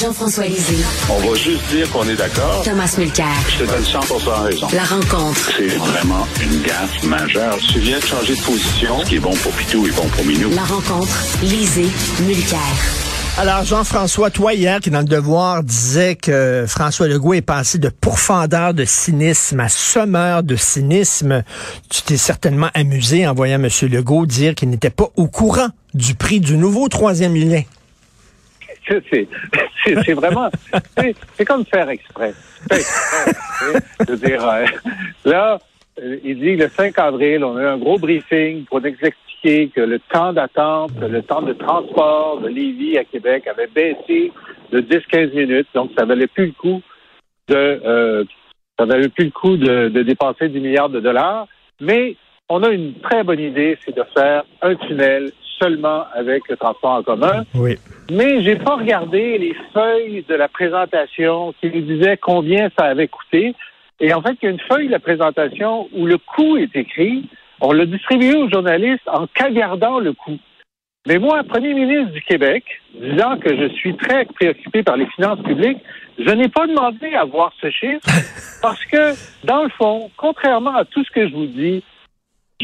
Jean-François Lisée, On va juste dire qu'on est d'accord. Thomas Mulcair. Je te donne 100% raison. La rencontre. C'est vraiment une gaffe majeure. Tu viens de changer de position. Ce qui est bon pour Pitou est bon pour Minou. La rencontre. Lisée. Mulcair. Alors, Jean-François, toi, hier, qui dans le Devoir disait que François Legault est passé de pourfendeur de cynisme à sommeur de cynisme, tu t'es certainement amusé en voyant M. Legault dire qu'il n'était pas au courant du prix du nouveau troisième lien. C'est, vraiment, c'est, comme faire exprès. Faire exprès. Je veux dire, euh, là, euh, il dit que le 5 avril, on a eu un gros briefing pour nous expliquer que le temps d'attente, le temps de transport de Lévis à Québec avait baissé de 10-15 minutes, donc ça valait plus le coup de, euh, ça valait plus le coup de, de dépenser 10 milliards de dollars. Mais on a une très bonne idée, c'est de faire un tunnel seulement avec le transport en commun. Oui. Mais j'ai pas regardé les feuilles de la présentation qui nous disaient combien ça avait coûté. Et en fait, il y a une feuille de la présentation où le coût est écrit. On l'a distribué aux journalistes en cagardant le coût. Mais moi, Premier ministre du Québec, disant que je suis très préoccupé par les finances publiques, je n'ai pas demandé à voir ce chiffre parce que, dans le fond, contrairement à tout ce que je vous dis,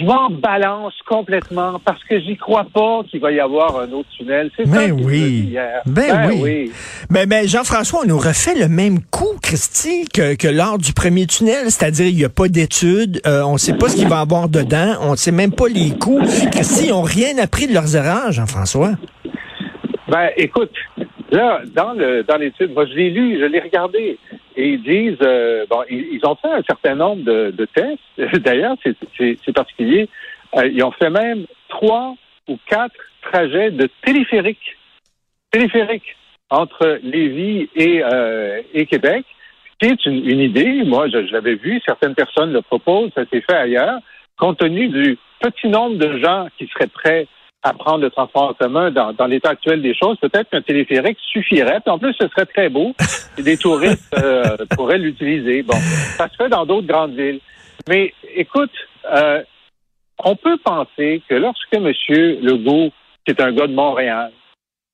je m'en balance complètement parce que j'y crois pas qu'il va y avoir un autre tunnel. C'est ça Ben oui. hier. Ben oui. Mais, mais Jean-François, on nous refait le même coup, Christy, que, que lors du premier tunnel, c'est-à-dire il n'y a pas d'études, euh, on ne sait pas ce qu'il va y avoir dedans, on ne sait même pas les coûts. Christy, ils n'ont rien appris de leurs erreurs, Jean-François. Ben, écoute, là, dans le dans l'étude, moi je l'ai lu, je l'ai regardé, et ils disent, euh, bon, ils, ont fait un certain nombre de, tests. D'ailleurs, c'est particulier. Euh, ils ont fait même trois ou quatre trajets de téléphérique, téléphérique entre Lévis et, euh, et Québec, qui est une, une idée. Moi, je, je l'avais vu, certaines personnes le proposent, ça s'est fait ailleurs, compte tenu du petit nombre de gens qui seraient prêts à prendre le transport en commun dans, dans l'état actuel des choses, peut-être qu'un téléphérique suffirait. Puis en plus, ce serait très beau et des touristes euh, pourraient l'utiliser. Bon, ça se fait dans d'autres grandes villes. Mais écoute, euh, on peut penser que lorsque M. Legault, qui est un gars de Montréal,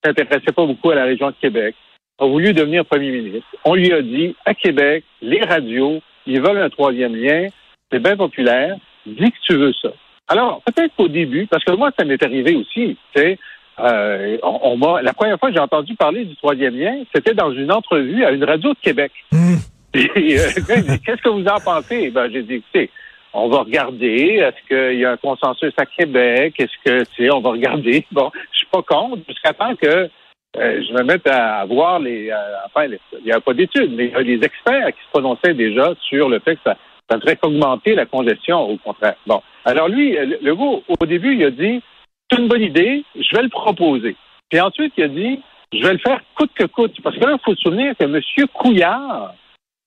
s'intéressait pas beaucoup à la région de Québec, a voulu devenir premier ministre, on lui a dit, à Québec, les radios, ils veulent un troisième lien, c'est bien populaire, dis que tu veux ça. Alors, peut-être qu'au début, parce que moi, ça m'est arrivé aussi, tu sais, euh, on, on m'a, la première fois que j'ai entendu parler du troisième lien, c'était dans une entrevue à une radio de Québec. Et, euh, qu'est-ce que vous en pensez? Ben, j'ai dit, écoutez, on va regarder. Est-ce qu'il y a un consensus à Québec? Est-ce que, tu sais, on va regarder? Bon, je suis pas contre jusqu'à temps que euh, je me mette à, voir les, euh, enfin, les- il n'y a pas d'études, mais il y a des experts qui se prononçaient déjà sur le fait que ça, ça devrait augmenter la congestion, au contraire. Bon. Alors lui, euh, le gars, au début, il a dit, c'est une bonne idée, je vais le proposer. Puis ensuite, il a dit, je vais le faire coûte que coûte. Parce que là, il faut se souvenir que M. Couillard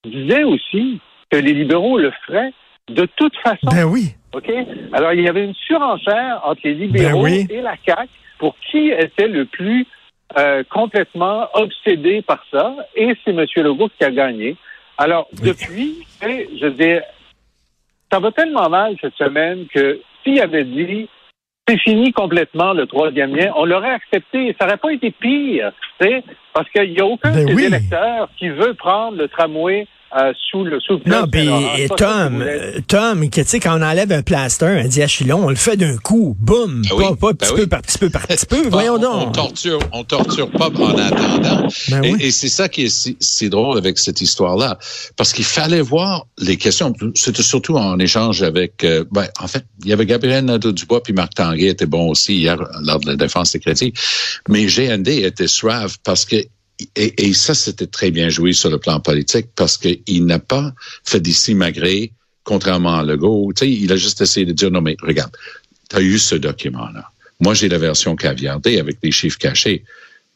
disait aussi que les libéraux le feraient de toute façon. Ben oui. OK? Alors, il y avait une surenchère entre les libéraux Ben oui. et la CAQ pour qui était le plus euh, complètement obsédé par ça. Et c'est M. Legault qui a gagné. Alors, depuis, je veux dire, ça va tellement mal cette semaine que s'il avait dit c'est fini complètement le troisième lien, on l'aurait accepté. Ça n'aurait pas été pire, tu sais, parce qu'il n'y a aucun Ben des oui. électeurs qui veut prendre le tramway euh, sous le sous Non, puis et Tom, euh, Tom, que, tu sais, quand on enlève un plaster, un diachylon, on le fait d'un coup, boum, Ben pas, oui, pas ben petit oui. peu par petit peu par petit peu, voyons on, donc. On torture, on torture pas en attendant. Ben et oui. et c'est ça qui est si, si drôle avec cette histoire-là, parce qu'il fallait voir les questions. C'était surtout en échange avec, euh, ben, en fait, il y avait Gabriel Nadeau-Dubois puis Marc Tanguay était bon aussi hier lors de la défense des crédits, mais GND était suave parce que et, et ça, c'était très bien joué sur le plan politique parce qu'il n'a pas fait d'ici magré, contrairement à Legault. Tu sais, il a juste essayé de dire, non, mais regarde, tu as eu ce document-là. Moi, j'ai la version caviardée avec des chiffres cachés.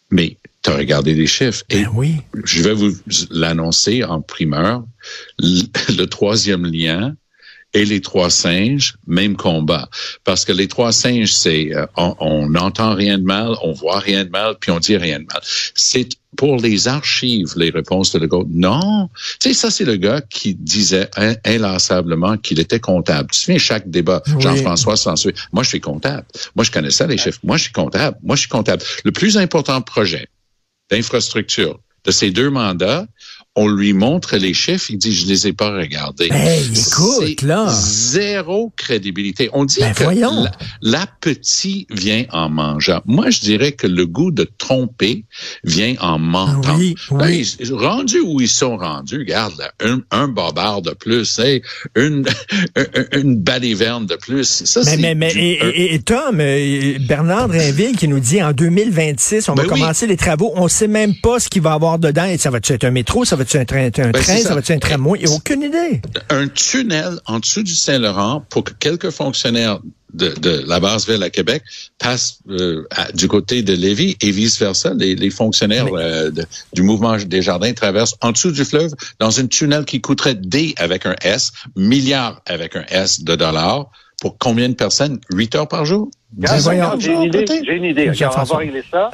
Mais tu as regardé les chiffres. Et Ben oui. je vais vous l'annoncer en primeur. Le, le troisième lien et les trois singes, même combat. Parce que les trois singes, c'est euh, on n'entend rien de mal, on voit rien de mal, puis on dit rien de mal. C'est pour les archives, les réponses de Legault. Non. Tu sais, ça, c'est le gars qui disait in- inlassablement qu'il était comptable. Tu te souviens, chaque débat, Oui. Jean-François s'en souvient. Moi, je suis comptable. Moi, je connais ça, les chiffres. Moi, je suis comptable. Moi, je suis comptable. Le plus important projet d'infrastructure de ces deux mandats, on lui montre les chiffres, il dit, je les ai pas regardés. Hey, écoute, là. Zéro crédibilité. On dit Ben, que voyons. la, l'appétit vient en mangeant. Moi, je dirais que le goût de tromper vient en mentant. Oui, Ben, oui. ils- rendus où ils sont rendus, regarde, là, un, un bobard de plus, hey, une, une, une baliverne de plus. Ça, Mais, mais, mais du- et, un- et- et Tom, euh, Bernard Drinville qui nous dit en 2026, on Ben va oui. commencer les travaux. On sait même pas ce qu'il va y avoir dedans. Et ça va-tu être un métro? Ça va-tu être un, un train? Ben, c'est Ça. ça. va-tu être un tramway? Il n'y a aucune idée. un tunnel en dessous du Saint-Laurent pour que quelques fonctionnaires de, de la base ville à Québec passent euh, à- du côté de Lévis et vice-versa. Les, les fonctionnaires euh, de- du mouvement des jardins traversent en dessous du fleuve dans un tunnel qui coûterait des avec un S, milliards avec un S de dollars. Pour combien de personnes? Huit heures par jour? J'ai une idée. J'ai une idée. Regarde, on va régler ça.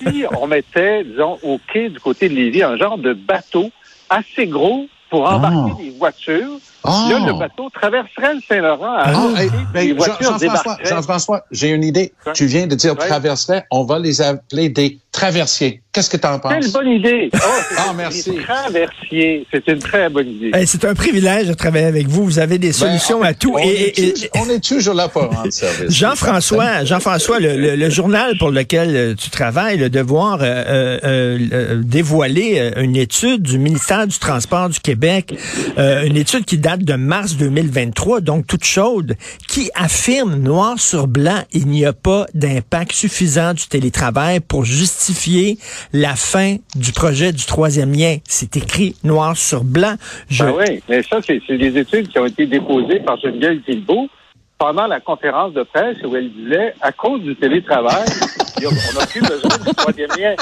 si on mettait, disons, au quai du côté de Lévis, un genre de bateau assez gros pour embarquer Ah. des voitures. Là, le bateau traverserait le Saint-Laurent hey, ben, Jean- voitures Jean-François, j'ai une idée. Ouais. Tu viens de dire Ouais. traverserait. On va les appeler des traversiers. Qu'est-ce que tu en Quelle penses? bonne idée! Oh, c'est Ah, une- merci. des traversiers. C'est une très bonne idée. Hey, c'est un privilège de travailler avec vous. Vous avez des solutions Ben, à tout. On, Et- est et- toujours, on est toujours là pour rendre service. Jean-François, Jean-François, le, le- le journal pour lequel euh, tu travailles, le devoir euh, euh, euh, dévoiler une étude du ministère du Transport du Québec, euh, une étude qui date de mars 2023, donc toute chaude, qui affirme noir sur blanc, il n'y a pas d'impact suffisant du télétravail pour justifier la fin du projet du troisième lien. C'est écrit noir sur blanc. Je, Ben oui, mais ça, c'est des études qui ont été déposées par Geneviève Guilbeault pendant la conférence de presse où elle disait, à cause du télétravail, on n'a plus besoin du troisième lien.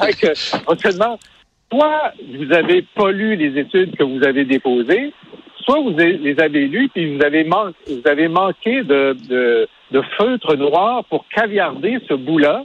Fait que, on se demande, soit vous avez pas lu les études que vous avez déposées, soit vous les avez lues puis vous avez, manqué de feutre noir pour caviarder ce bout-là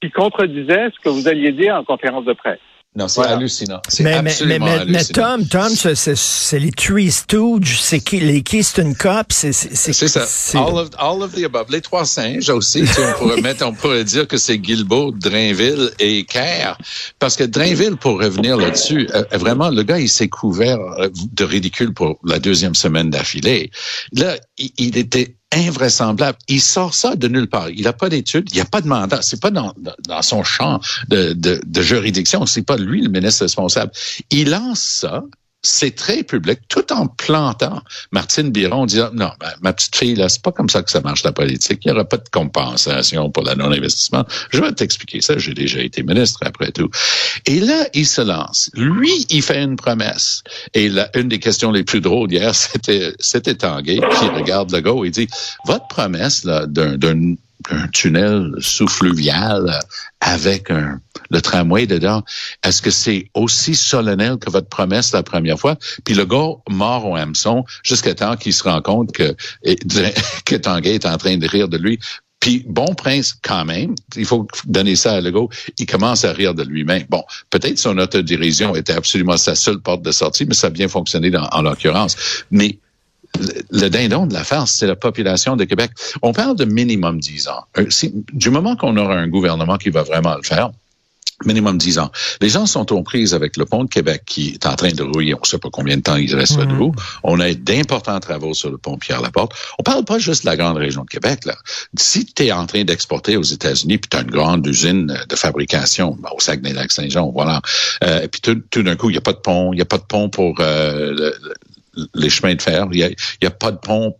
qui contredisait ce que vous alliez dire en conférence de presse. Non, c'est Voilà. hallucinant. C'est Mais, mais, mais, absolument mais, mais hallucinant. Tom, Tom, c'est- c'est c'est les Three Stooges, c'est qui- les Keystone Cup, c'est c'est C'est ça. c'est- All of, all of the above. Les trois singes aussi, tu on pourrait mettre, on pourrait dire que c'est Guilbeault, Drainville et Kerr. Parce que Drainville, pour revenir là-dessus, euh, vraiment, le gars, il s'est couvert euh, de ridicule pour la deuxième semaine d'affilée. Là, il, il était invraisemblable. Il sort ça de nulle part. Il n'a pas d'études, il n'y a pas de mandat. C'est pas dans, son champ de, de, de juridiction. C'est pas lui le ministre responsable. Il lance ça. C'est très public, tout en plantant Martine Biron en disant non, ben, ma petite fille, là, c'est pas comme ça que ça marche la politique. Il n'y aura pas de compensation pour la non-investissement. Je vais t'expliquer ça. J'ai déjà été ministre après tout. Et là, il se lance. Lui, il fait une promesse. Et là, une des questions les plus drôles hier, c'était, c'était Tanguay qui regarde le gars et dit, votre promesse, là, d'un, d'un un tunnel sous-fluvial avec un, le tramway dedans. Est-ce que c'est aussi solennel que votre promesse la première fois? Puis le gars mort au hameçon jusqu'à temps qu'il se rend compte que, que Tanguay est en train de rire de lui. Puis bon prince, quand même, il faut donner ça à Legault, il commence à rire de lui-même. Bon, peut-être son autodérision était absolument sa seule porte de sortie, mais ça a bien fonctionné dans- en l'occurrence. Mais le, dindon de la farce, c'est la population de Québec. On parle de minimum 10 ans. Euh, du moment qu'on aura un gouvernement qui va vraiment le faire, minimum 10 ans. Les gens sont aux prises avec le pont de Québec qui est en train de rouiller. On ne sait pas combien de temps il reste Mhm. debout. On a d'importants travaux sur le pont Pierre-Laporte. On parle pas juste de la grande région de Québec. Là. Si tu es en train d'exporter aux États-Unis, puis tu as une grande usine de fabrication ben, au Saguenay-Lac-Saint-Jean, voilà. Euh, et puis tout, tout d'un coup, il n'y a pas de pont. Il n'y a pas de pont pour euh, le- les chemins de fer. Il n'y a, pas de pont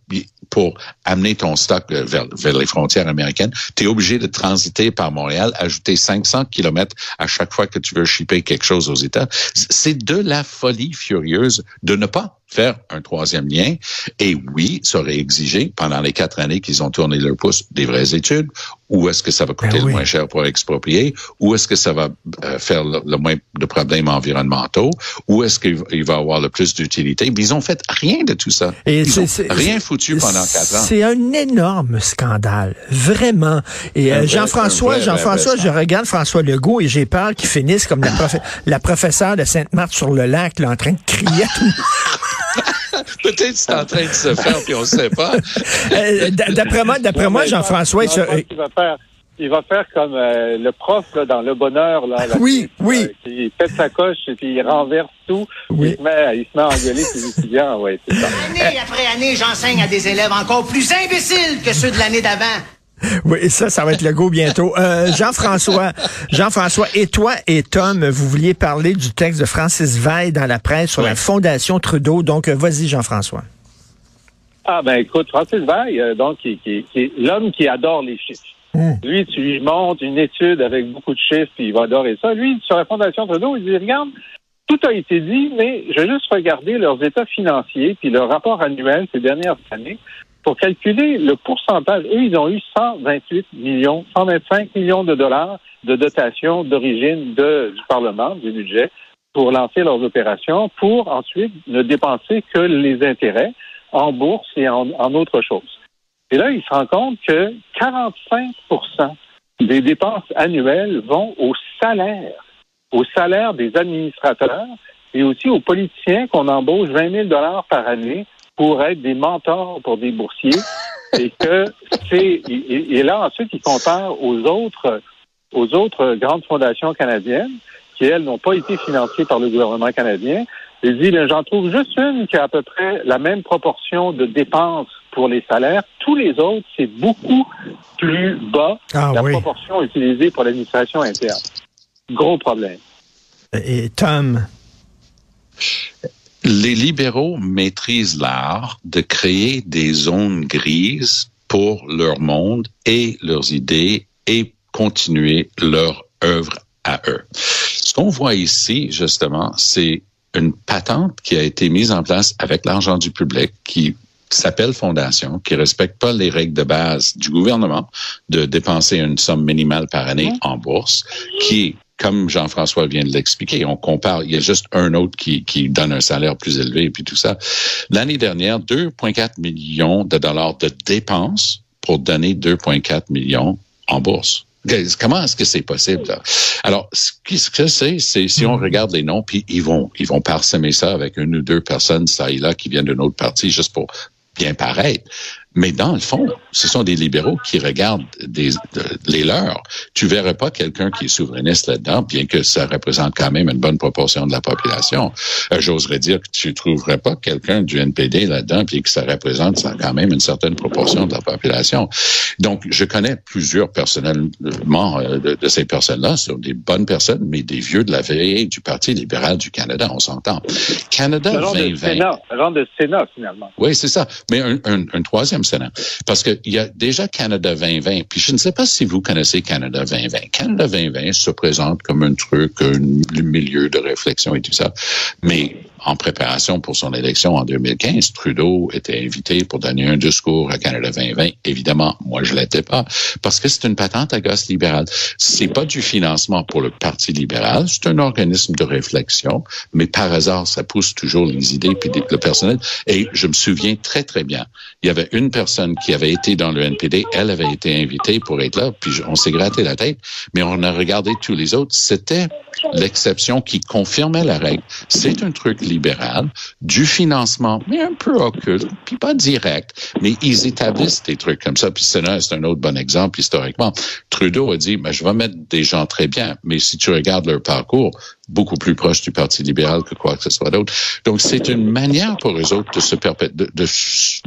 pour amener ton stock euh, vers, vers les frontières américaines. Tu es obligé de transiter par Montréal, ajouter 500 kilomètres à chaque fois que tu veux shipper quelque chose aux États. C'est de la folie furieuse de ne pas faire un troisième lien. Et oui, ça aurait exigé, pendant les quatre années qu'ils ont tourné leur pouce, des vraies études. Où est-ce que ça va coûter Ben oui. le moins cher pour exproprier? Où est-ce que ça va euh, faire le, le moins de problèmes environnementaux? Où est-ce qu'il va- avoir le plus d'utilité? Ils ont fait rien de tout ça. Et ils ont rien foutu pendant quatre ans. C'est un énorme scandale, vraiment. Et euh, Jean-François, Jean-François, je regarde François Legault et j'ai peur qu'il finisse comme la, profe- la professeure de Sainte-Marthe-sur-le-Lac, là, en train de crier. à tout le monde. Peut-être c'est en train de se faire, puis on ne sait pas. Euh, D'après moi, d'après moi, Jean-François, il va faire, il va faire comme euh, le prof là, dans Le Bonheur, là, Oui, oui. euh, qui pète sa coche et puis il renverse tout. Oui. Il, se met, il se met à engueuler ses étudiants. Ouais, c'est ça. Année après année, j'enseigne à des élèves encore plus imbéciles que ceux de l'année d'avant. Oui, ça, ça va être le go bientôt. Euh, Jean-François, Jean-François, et toi et Tom, vous vouliez parler du texte de Francis Veil dans la presse sur Oui. la Fondation Trudeau. Donc, euh, vas-y, Jean-François. Ah ben écoute, Francis Veil, euh, donc qui, qui- qui est l'homme qui adore les chiffres. Mm. Lui, tu lui montres une étude avec beaucoup de chiffres, puis il va adorer ça. Lui, sur la Fondation Trudeau, il dit regarde, tout a été dit, mais je vais juste regarder leurs états financiers puis leur rapport annuel ces dernières années pour calculer le pourcentage. Eux, ils ont eu 128 millions, 125 millions de dollars de dotation d'origine du Parlement, du budget, pour lancer leurs opérations, pour ensuite ne dépenser que les intérêts en bourse et en, autre chose. Et là, il se rend compte que 45% des dépenses annuelles vont au salaire, au salaire des administrateurs et aussi aux politiciens qu'on embauche 20 000 dollars par année pour être des mentors pour des boursiers. et que c'est et, et là ensuite il compare aux autres aux autres grandes fondations canadiennes qui elles n'ont pas été financées par le gouvernement canadien. Il dit ben, j'en trouve juste une qui a à peu près la même proportion de dépenses pour les salaires. Tous les autres c'est beaucoup plus bas Ah la oui. proportion utilisée pour l'administration interne. Gros problème. Et Tom? Les libéraux maîtrisent l'art de créer des zones grises pour leur monde et leurs idées et continuer leur œuvre à eux. Ce qu'on voit ici, justement, c'est une patente qui a été mise en place avec l'argent du public qui s'appelle fondation, qui respecte pas les règles de base du gouvernement de dépenser une somme minimale par année en bourse, qui comme Jean-François vient de l'expliquer, on compare, il y a juste un autre qui, qui donne un salaire plus élevé et puis tout ça. L'année dernière, 2,4 millions de dollars de dépenses pour donner 2,4 millions en bourse. Comment est-ce que c'est possible? Là? Alors, ce que c'est, c'est si on regarde les noms, puis ils vont, ils vont parsemer ça avec une ou deux personnes, ça et là, qui viennent d'une autre partie, juste pour bien paraître. Mais dans le fond, ce sont des libéraux qui regardent des, de, les leurs. Tu verrais pas quelqu'un qui est souverainiste là-dedans, bien que ça représente quand même une bonne proportion de la population. Euh, J'oserais dire que tu trouverais pas quelqu'un du NPD là-dedans, puis que ça représente ça, quand même une certaine proportion de la population. Donc, je connais plusieurs personnellement euh, de, de, ces personnes-là, sur des bonnes personnes, mais des vieux de la vieille du Parti libéral du Canada, on s'entend. Canada le 2020. De Sénat, le de Sénat, finalement. Oui, c'est ça. Mais un, un, un troisième Parce qu'il y a déjà Canada 2020. Puis je ne sais pas si vous connaissez Canada 2020. Canada 2020 se présente comme un truc, un milieu de réflexion et tout ça. Mais en préparation pour son élection en 2015, Trudeau était invité pour donner un discours à Canada 2020. Évidemment, moi, je l'étais pas. Parce que c'est une patente à gosse libérale. C'est pas du financement pour le Parti libéral. C'est un organisme de réflexion. Mais par hasard, ça pousse toujours les idées puis le personnel. Et je me souviens très, très bien. Il y avait une personne qui avait été dans le NPD. Elle avait été invitée pour être là. Puis on s'est gratté la tête. Mais on a regardé tous les autres. C'était l'exception qui confirmait la règle. C'est un truc libéral du financement, mais un peu occulte, puis pas direct, mais ils établissent des trucs comme ça. Puis c'est un, un autre bon exemple historiquement. Trudeau a dit, ben, je vais mettre des gens très bien, mais si tu regardes leur parcours, beaucoup plus proche du Parti libéral que quoi que ce soit d'autre. Donc, c'est une manière pour eux autres de se perpétuer, de, de,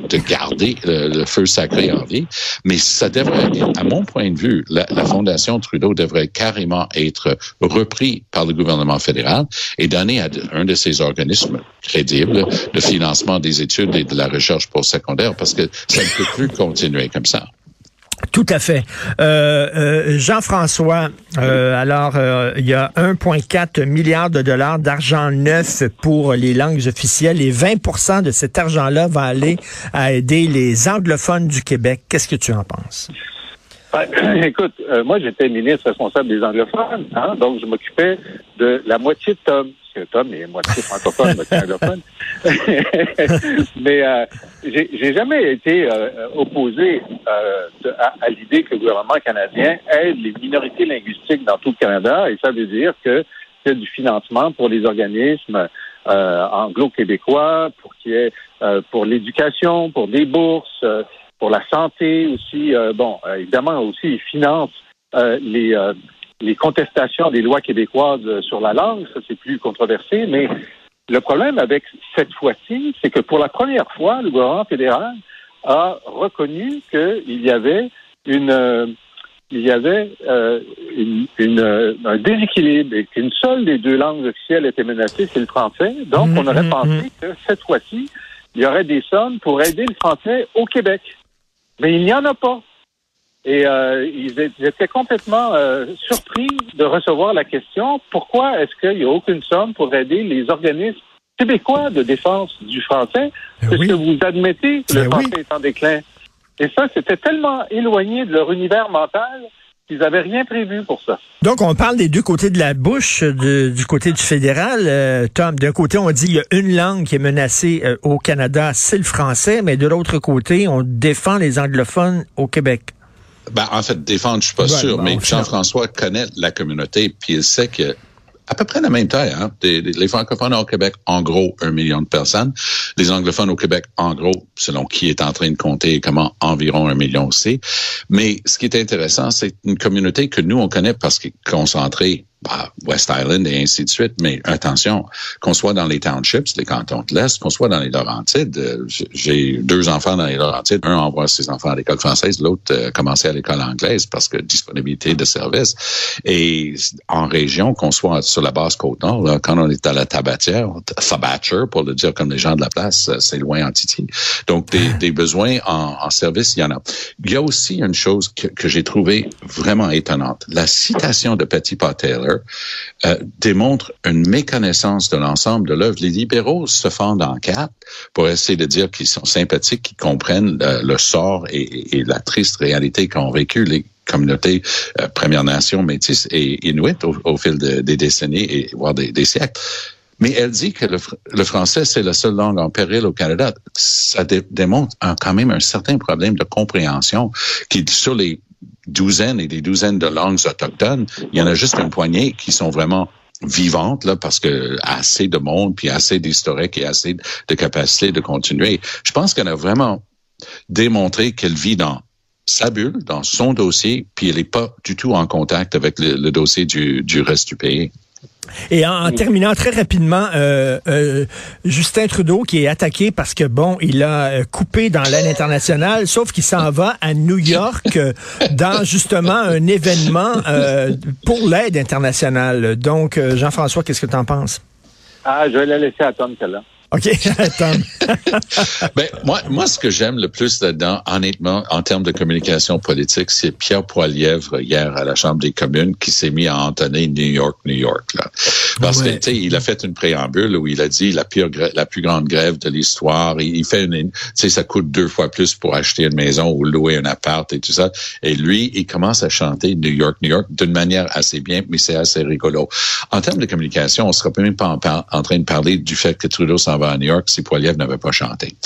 de, garder le, feu sacré en vie. Mais ça devrait, à mon point de vue, la, la, Fondation Trudeau devrait carrément être repris par le gouvernement fédéral et donner à un de ces organismes crédibles le financement des études et de la recherche postsecondaire parce que ça ne peut plus continuer comme ça. Tout à fait. Euh, euh, Jean-François, euh, alors il y a 1,4 milliard de dollars d'argent neuf pour les langues officielles et 20% de cet argent-là va aller à aider les anglophones du Québec. Qu'est-ce que tu en penses? Ben, écoute, moi j'étais ministre responsable des anglophones, hein, donc je m'occupais de la moitié de Tom que Tom est moitié francophone, moitié anglophone. Mais euh, j'ai jamais été euh, opposé euh, à, l'idée que le gouvernement canadien aide les minorités linguistiques dans tout le Canada, et ça veut dire que c'est du financement pour les organismes euh, anglo-québécois, pour qu'il y ait pour l'éducation, pour des bourses, pour la santé aussi. bon, évidemment aussi, ils financent les les contestations des lois québécoises sur la langue, ça c'est plus controversé, mais le problème avec cette fois-ci, c'est que pour la première fois, le gouvernement fédéral a reconnu qu'il y avait une euh, il y avait euh, une, un déséquilibre et qu'une seule des deux langues officielles était menacée, c'est le français. Donc, on aurait mm-hmm, pensé mm-hmm. que cette fois-ci, il y aurait des sommes pour aider le français au Québec. Mais il n'y en a pas. Et euh, ils étaient complètement euh, surpris de recevoir la question pourquoi est-ce qu'il n'y a aucune somme pour aider les organismes québécois de défense du français, ben puisque vous admettez que le ben français est en déclin. Et ça, c'était tellement éloigné de leur univers mental qu'ils n'avaient rien prévu pour ça. Donc, on parle des deux côtés de la bouche, du côté du fédéral. Euh, Tom, d'un côté, on dit qu'il y a une langue qui est menacée au Canada, c'est le français, mais de l'autre côté, on défend les anglophones au Québec. Ben, en fait, défendre, je suis pas sûr, mais Jean-François connaît la communauté, puis il sait que à peu près la même taille. Hein? les francophones au Québec, en gros, un million de personnes. Les anglophones au Québec, en gros, selon qui est en train de compter et comment, environ un million aussi. Mais ce qui est intéressant, c'est une communauté que nous, on connaît parce qu'elle est concentrée bah, West Island et ainsi de suite. Mais attention, qu'on soit dans les townships, les cantons de l'Est, qu'on soit dans les Laurentides. Euh, j'ai deux enfants dans les Laurentides. Un envoie ses enfants à l'école française, l'autre euh, commençait à l'école anglaise parce que disponibilité de services. Et en région, qu'on soit sur la basse côte-nord, là, quand on est à la tabatière, Thabatcher, pour le dire comme les gens de la place, euh, c'est loin en Titi. Donc, des, des besoins en, en, service, il y en a. Il y a aussi une chose que, que j'ai trouvé vraiment étonnante. La citation de Petit Pot Euh, démontre une méconnaissance de l'ensemble de l'œuvre. Les libéraux se fendent en quatre pour essayer de dire qu'ils sont sympathiques, qu'ils comprennent le sort et, la triste réalité qu'ont vécu les communautés euh, Premières Nations, Métis et Inuit au, fil des décennies et voire des, siècles. Mais elle dit que le, français, c'est la seule langue en péril au Canada. Ça démontre quand même un certain problème de compréhension qui, sur les douzaines et des douzaines de langues autochtones, il y en a juste une poignée qui sont vraiment vivantes là parce que assez de monde puis assez d'historique et assez de capacité de continuer. Je pense qu'elle a vraiment démontré qu'elle vit dans sa bulle, dans son dossier, puis elle n'est pas du tout en contact avec le, dossier du, du reste du pays. Et en, terminant très rapidement, euh, euh, Justin Trudeau qui est attaqué parce que bon, il a euh, coupé dans l'aide internationale, sauf qu'il s'en va à New York dans justement un événement pour l'aide internationale. Donc, Jean-François, qu'est-ce que tu en penses? Ah, je vais la laisser à Tom, celle-là. OK, ben, moi, moi, ce que j'aime le plus là-dedans, honnêtement, en termes de communication politique, c'est Pierre Poilièvre, hier, à la Chambre des communes, qui s'est mis à entonner New York, New York, là. Parce que, tu sais, il a fait une préambule où il a dit la pire, la plus grande grève de l'histoire. Il, fait une, tu sais, ça coûte deux fois plus pour acheter une maison ou louer un appart et tout ça. Et lui, il commence à chanter New York, New York d'une manière assez bien, mais c'est assez rigolo. En termes de communication, on sera même pas en, en train de parler du fait que Trudeau s'en va à New York si Poiliev n'avait pas chanté.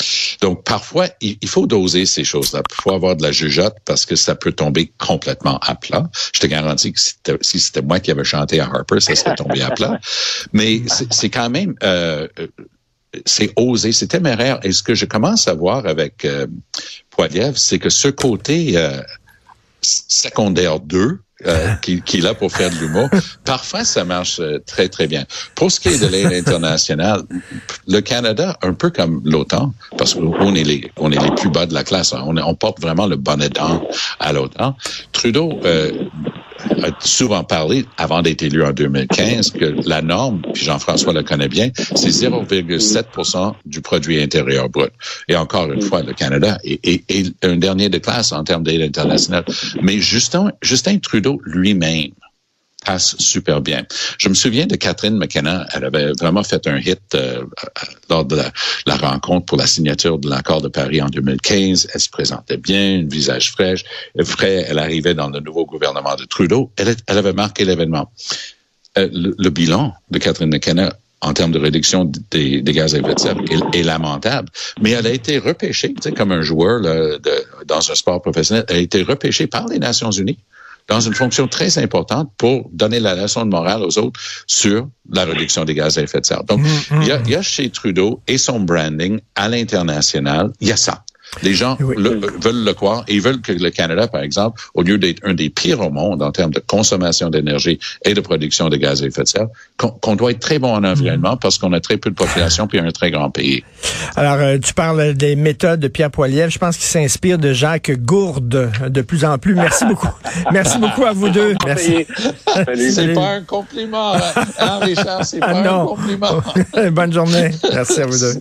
Donc, parfois, il, faut doser ces choses-là. Il faut avoir de la jugeote parce que ça peut tomber complètement à plat. Je te garantis que si c'était moi qui avais chanté à Harper, ça serait tombé à plat. Mais c'est quand même... Euh, c'est osé, c'est téméraire. Et ce que je commence à voir avec euh, Poiliev, c'est que ce côté euh, secondaire 2, euh, qui, qui, est là pour faire de l'humour. Parfois, ça marche euh, très, très bien. Pour ce qui est de l'aide internationale, le Canada, un peu comme l'OTAN, parce qu'on est les, on est les plus bas de la classe, hein. on, on porte vraiment le bonnet d'an à l'OTAN. Trudeau euh, a souvent parlé, avant d'être élu en 2015, que la norme, puis Jean-François le connaît bien, c'est 0,7 du produit intérieur brut. Et encore une fois, le Canada est, un dernier de classe en termes d'aide internationale. Mais Justin, Justin Trudeau lui-même passe super bien. Je me souviens de Catherine McKenna, elle avait vraiment fait un hit euh, lors de la, rencontre pour la signature de l'accord de Paris en 2015. Elle se présentait bien, un visage fraîche, frais. Elle arrivait dans le nouveau gouvernement de Trudeau. Elle, avait marqué l'événement. Euh, le, bilan de Catherine McKenna en termes de réduction des, gaz à effet de serre est, lamentable. Mais elle a été repêchée, comme un joueur là, de, dans un sport professionnel, elle a été repêchée par les Nations Unies dans une fonction très importante pour donner la leçon de morale aux autres sur la réduction des gaz à effet de serre. Donc, mm, mm. il y, a, chez Trudeau et son branding à l'international, il y a ça. Les gens veulent le croire et ils veulent que le Canada, par exemple, au lieu d'être un des pires au monde en termes de consommation d'énergie et de production de gaz à effet de serre, qu'on doit être très bon en environnement parce qu'on a très peu de population puis un très grand pays. Alors, euh, tu parles des méthodes de Pierre Poilievre. Je pense qu'il s'inspire de Jacques Gourde de plus en plus. Merci beaucoup. Merci beaucoup à vous deux. Merci. C'est pas un compliment, hein, Richard? C'est pas un compliment. Bonne journée. Merci à vous deux.